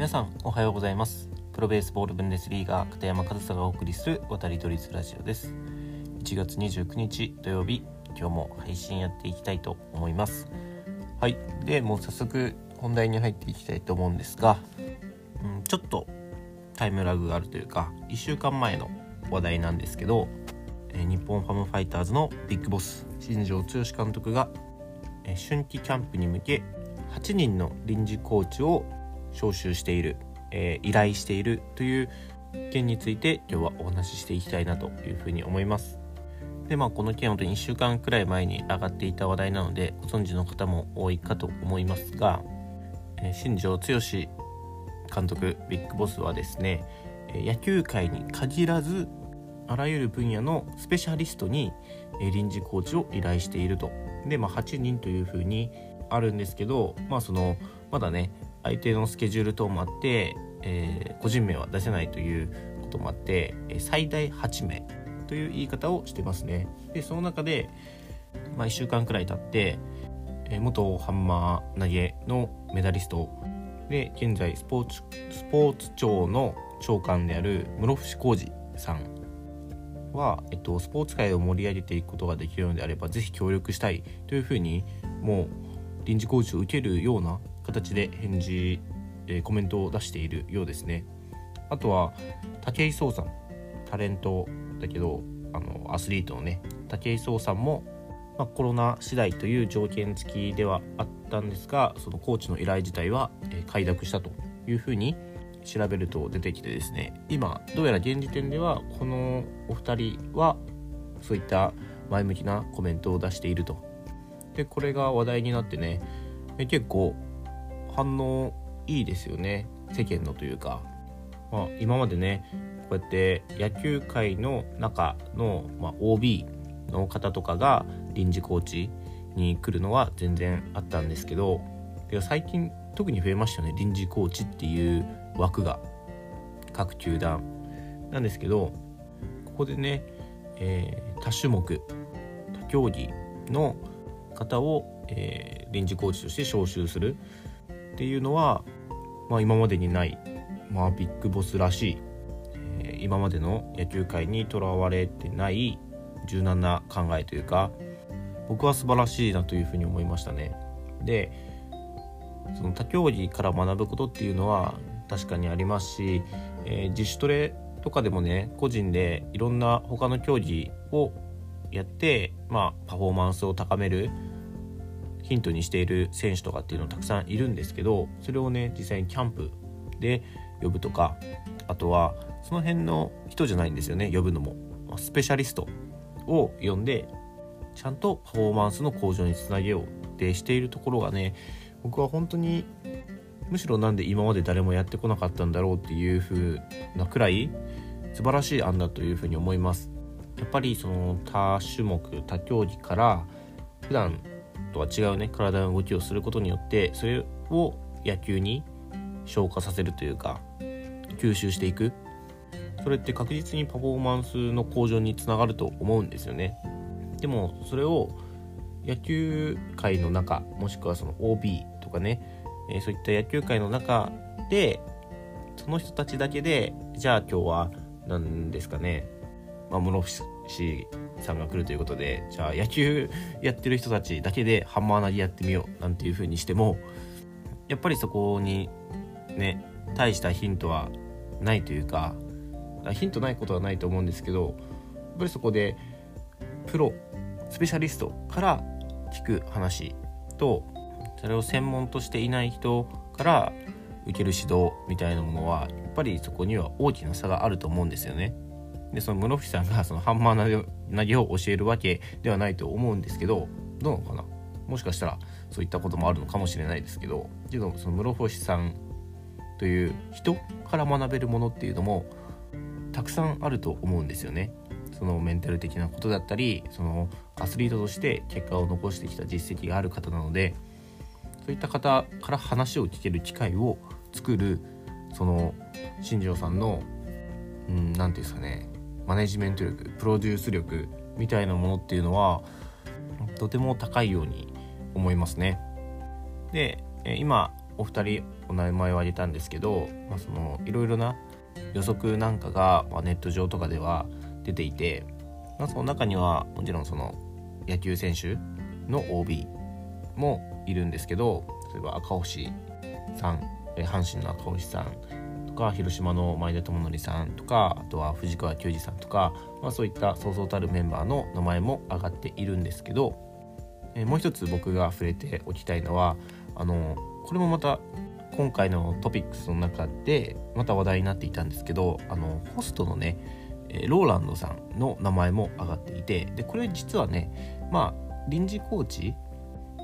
皆さんおはようございます。プロベースボールブンデスリーガー片山和沙がお送りする渡り鳥ラジオです。1月29日土曜日今日も配信やっていきたいと思います。はい。でもう早速本題に入っていきたいと思うんですが、うん、ちょっとタイムラグがあるというか1週間前の話題なんですけど、え日本ファムファイターズのビッグボス新庄剛志監督が、え春季キャンプに向け8人の臨時コーチを招集している、えー、依頼しているという件について今日はお話ししていきたいなというふうに思います。でまあこの件は本当に1週間くらい前に上がっていた話題なのでご存知の方も多いかと思いますが、えー、新庄剛志監督ビッグボスはですね野球界に限らずあらゆる分野のスペシャリストに臨時コーチを依頼していると。で、まあ、8人というふうにあるんですけど、まあ、そのまだね相手のスケジュール等もあって、えー、個人名は出せないということもあって最大8名という言い方をしてますね。でその中で、まあ、1週間くらい経って、えー、元ハンマー投げのメダリスト。で現在スポーツスポーツ庁の長官である室伏浩二さんは、えっと、スポーツ界を盛り上げていくことができるのであればぜひ協力したいというふうにもう臨時コーチを受けるような形で返事、えー、コメントを出しているようですね。あとは武井壮さんタレントだけどあのアスリートのね武井壮さんも、まあ、コロナ次第という条件付きではあったんですがそのコーチの依頼自体は、えー、快諾したというふうに調べると出てきてですね。今どうやら現時点ではこのお二人はそういった前向きなコメントを出していると。でこれが話題になってね結構反応いいですよね。世間のというか、まあ、今までねこうやって野球界の中の、まあ、OB の方とかが臨時コーチに来るのは全然あったんですけど最近特に増えましたよね。臨時コーチっていう枠が。各球団。なんですけどここでね、えー、多種目多競技の方を、えー、臨時コーチとして招集する。っていうのは、まあ、今までにない、まあ、ビッグボスらしい、えー、今までの野球界にとらわれてない柔軟な考えというか僕は素晴らしいなというふうに思いましたね。でその他競技から学ぶことっていうのは確かにありますし、えー、自主トレとかでもね個人でいろんな他の競技をやって、まあ、パフォーマンスを高めるヒントにしている選手とかっていうのたくさんいるんですけどそれをね実際にキャンプで呼ぶとかあとはその辺の人じゃないんですよね呼ぶのも。スペシャリストを呼んでちゃんとパフォーマンスの向上につなげようってしているところがね僕は本当にむしろなんで今まで誰もやってこなかったんだろうっていう風なくらい素晴らしい案だというふうに思います。やっぱりその多種目多競技から普段とは違うね体の動きをすることによってそれを野球に消化させるというか吸収していく。それって確実にパフォーマンスの向上につながると思うんですよね。でもそれを野球界の中もしくはその OB とかねえそういった野球界の中でその人たちだけでじゃあ今日は何ですかね、まあ、室伏さんが来るということでじゃあ野球やってる人たちだけでハンマー投げやってみようなんていう風にしてもやっぱりそこにね大したヒントはないというかヒントないことはないと思うんですけどやっぱりそこでプロスペシャリストから聞く話とそれを専門としていない人から受ける指導みたいなものはやっぱりそこには大きな差があると思うんですよね。でその室伏さんがそのハンマー投げを教えるわけではないと思うんですけどどうなのかな？もしかしたらそういったこともあるのかもしれないですけどけどその室伏さんという人から学べるものっていうのもたくさんあると思うんですよね。そのメンタル的なことだったりそのアスリートとして結果を残してきた実績がある方なのでそういった方から話を聞ける機会を作るその新庄さんの何、うん、て言うんですかねマネジメント力プロデュース力みたいなものっていうのはとても高いように思いますね。で今お二人お名前を挙げたんですけど、まあ、そのいろいろな予測なんかが、ま、ネット上とかでは出ていて、まあ、その中にはもちろんその野球選手の OB もいるんですけど例えば赤星さん阪神の赤星さんか広島の前田智則さんとかあとは藤川球児さんとか、まあ、そういったそうそうたるメンバーの名前も挙がっているんですけど、えもう一つ僕が触れておきたいのはあのこれもまた今回のトピックスの中でまた話題になっていたんですけどあのホストのねローランドさんの名前も挙がっていてでこれ実はねまあ臨時コーチ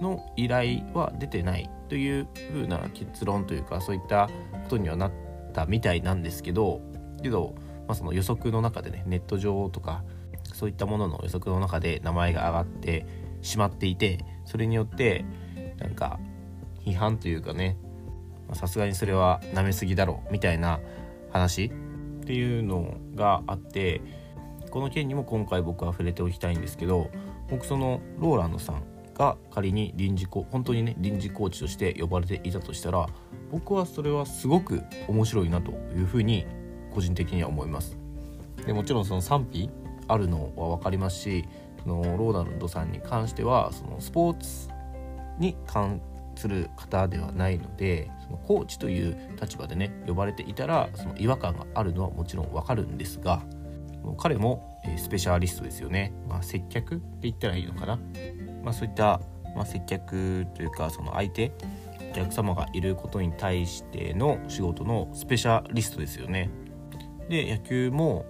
の依頼は出てないという風な結論というかそういったことにはなったみたいなんですけどけど、まあ、その予測の中でねネット上とかそういったものの予測の中で名前が上がってしまっていてそれによってなんか批判というかねさすがにそれは舐めすぎだろみたいな話っていうのがあってこの件にも今回僕は触れておきたいんですけど僕そのローランドさんが仮に臨時コ本当にね臨時コーチとして呼ばれていたとしたら僕はそれはすごく面白いなというふうに個人的には思います。でもちろんその賛否あるのは分かりますしそのローナルドさんに関してはそのスポーツに関する方ではないのでそのコーチという立場でね呼ばれていたらその違和感があるのはもちろん分かるんですが彼もスペシャリストですよね、まあ、接客って言ったらいいのかな、まあ、そういった、まあ、接客というかその相手客様がいることに対しての仕事のスペシャリストですよね。で野球も、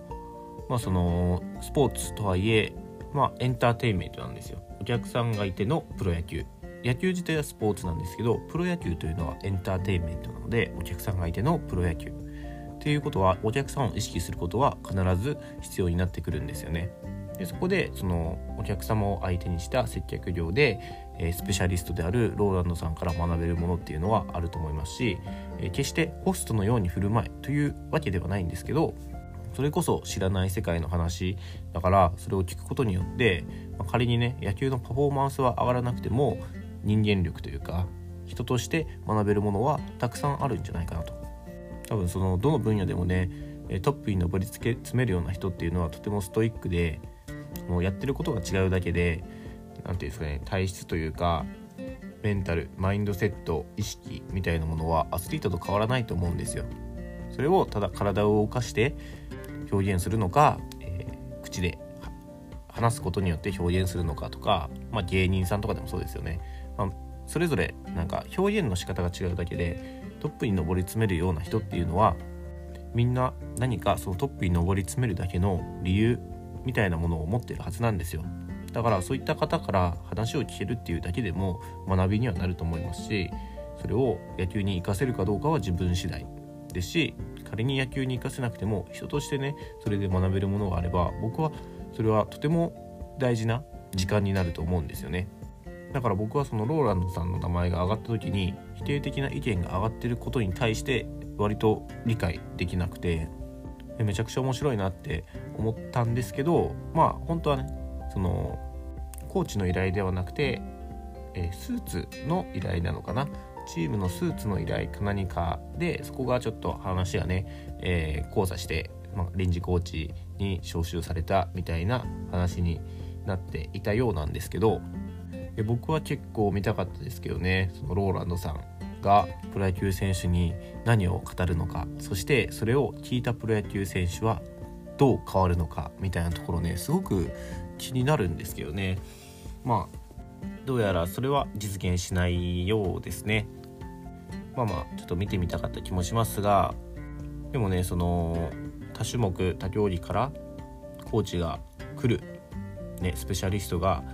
まあ、そのスポーツとはいえ、まあ、エンターテインメントなんですよ。お客さんがいてのプロ野球。野球自体はスポーツなんですけどプロ野球というのはエンターテインメントなのでお客さんがいてのプロ野球。っていうことはお客さんを意識することは必ず必要になってくるんですよね。でそこでそのお客様を相手にした接客業で、え、スペシャリストであるローランドさんから学べるものっていうのはあると思いますし、え、決してホストのように振る舞いというわけではないんですけどそれこそ知らない世界の話だからそれを聞くことによって、ま、仮にね野球のパフォーマンスは上がらなくても人間力というか人として学べるものはたくさんあるんじゃないかなと。多分そのどの分野でもねトップに上り詰めるような人っていうのはとてもストイックでもうやってることが違うだけで何て言うんですかね体質というかメンタルマインドセット意識みたいなものはアスリートと変わらないと思うんですよ。それをただ体を動かして表現するのか、えー、口で話すことによって表現するのかとか、まあ、芸人さんとかでもそうですよね。まあ、それぞれなんか表現の仕方が違うだけでトップに上り詰めるような人っていうのはみんな何かそのトップに上り詰めるだけの理由みたいなものを持ってるはずなんですよだからそういった方から話を聞けるっていうだけでも学びにはなると思いますしそれを野球に活かせるかどうかは自分次第ですし仮に野球に活かせなくても人としてねそれで学べるものがあれば僕はそれはとても大事な時間になると思うんですよね。だから僕はそのローランドさんの名前が挙がった時に否定的な意見が上がってることに対して割と理解できなくてめちゃくちゃ面白いなって思ったんですけどまあ本当はねそのコーチの依頼ではなくて、えスーツの依頼なのかな？チームのスーツの依頼か何かでそこがちょっと話がね、えー、交差して、まあ、臨時コーチに招集されたみたいな話になっていたようなんですけど僕は結構見たかったですけどねそのローランドさん。がプロ野球選手に何を語るのかそしてそれを聞いたプロ野球選手はどう変わるのかみたいなところねすごく気になるんですけどね。まあどうやらそれは実現しないようですね。まあまあちょっと見てみたかった気もしますがでもねその多種目多競技からコーチが来る、ね、スペシャリストが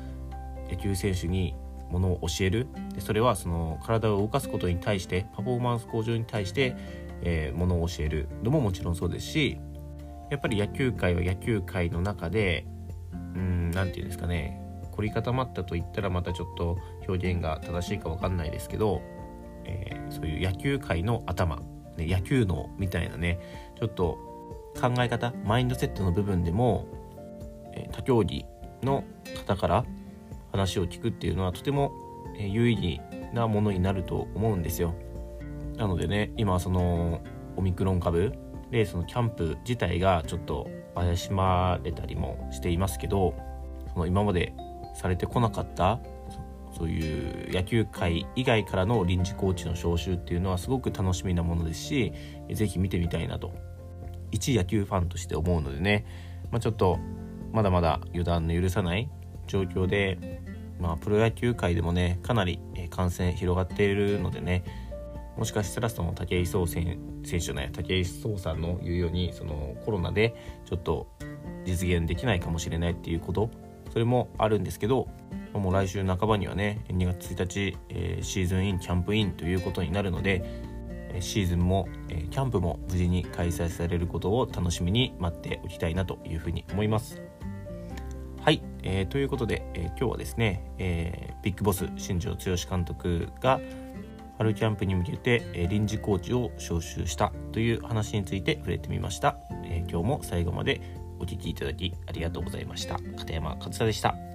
野球選手にものを教える。でそれはその体を動かすことに対してパフォーマンス向上に対して、えー、ものを教える。のももちろんそうですしやっぱり野球界は野球界の中でうん何て言うんですかね凝り固まったと言ったらまたちょっと表現が正しいか分かんないですけど、えー、そういう野球界の頭、ね、野球脳みたいなねちょっと考え方マインドセットの部分でも、えー、他競技の方から話を聞くっていうのはとても有意義なものになると思うんですよ。なのでね今そのオミクロン株でそのキャンプ自体がちょっと怪しまれたりもしていますけどその今までされてこなかったそういう野球界以外からの臨時コーチの招集っていうのはすごく楽しみなものですし是非見てみたいなと一野球ファンとして思うのでね、まあ、ちょっとまだまだ油断の許さない状況で、まあ、プロ野球界でもねかなり感染広がっているのでねもしかしたらその武井壮選手じゃない武井壮さんの言うようにそのコロナでちょっと実現できないかもしれないっていうことそれもあるんですけどもう来週半ばにはね2月1日、えー、シーズンインキャンプインということになるのでシーズンも、えー、キャンプも無事に開催されることを楽しみに待っておきたいなというふうに思います。えー、ということで、えー、今日はですね、えー、ビッグボス新庄剛志監督が春キャンプに向けて、え臨時コーチを招集したという話について触れてみました、え今日も最後までお聴きいただきありがとうございました。片山勝也でした。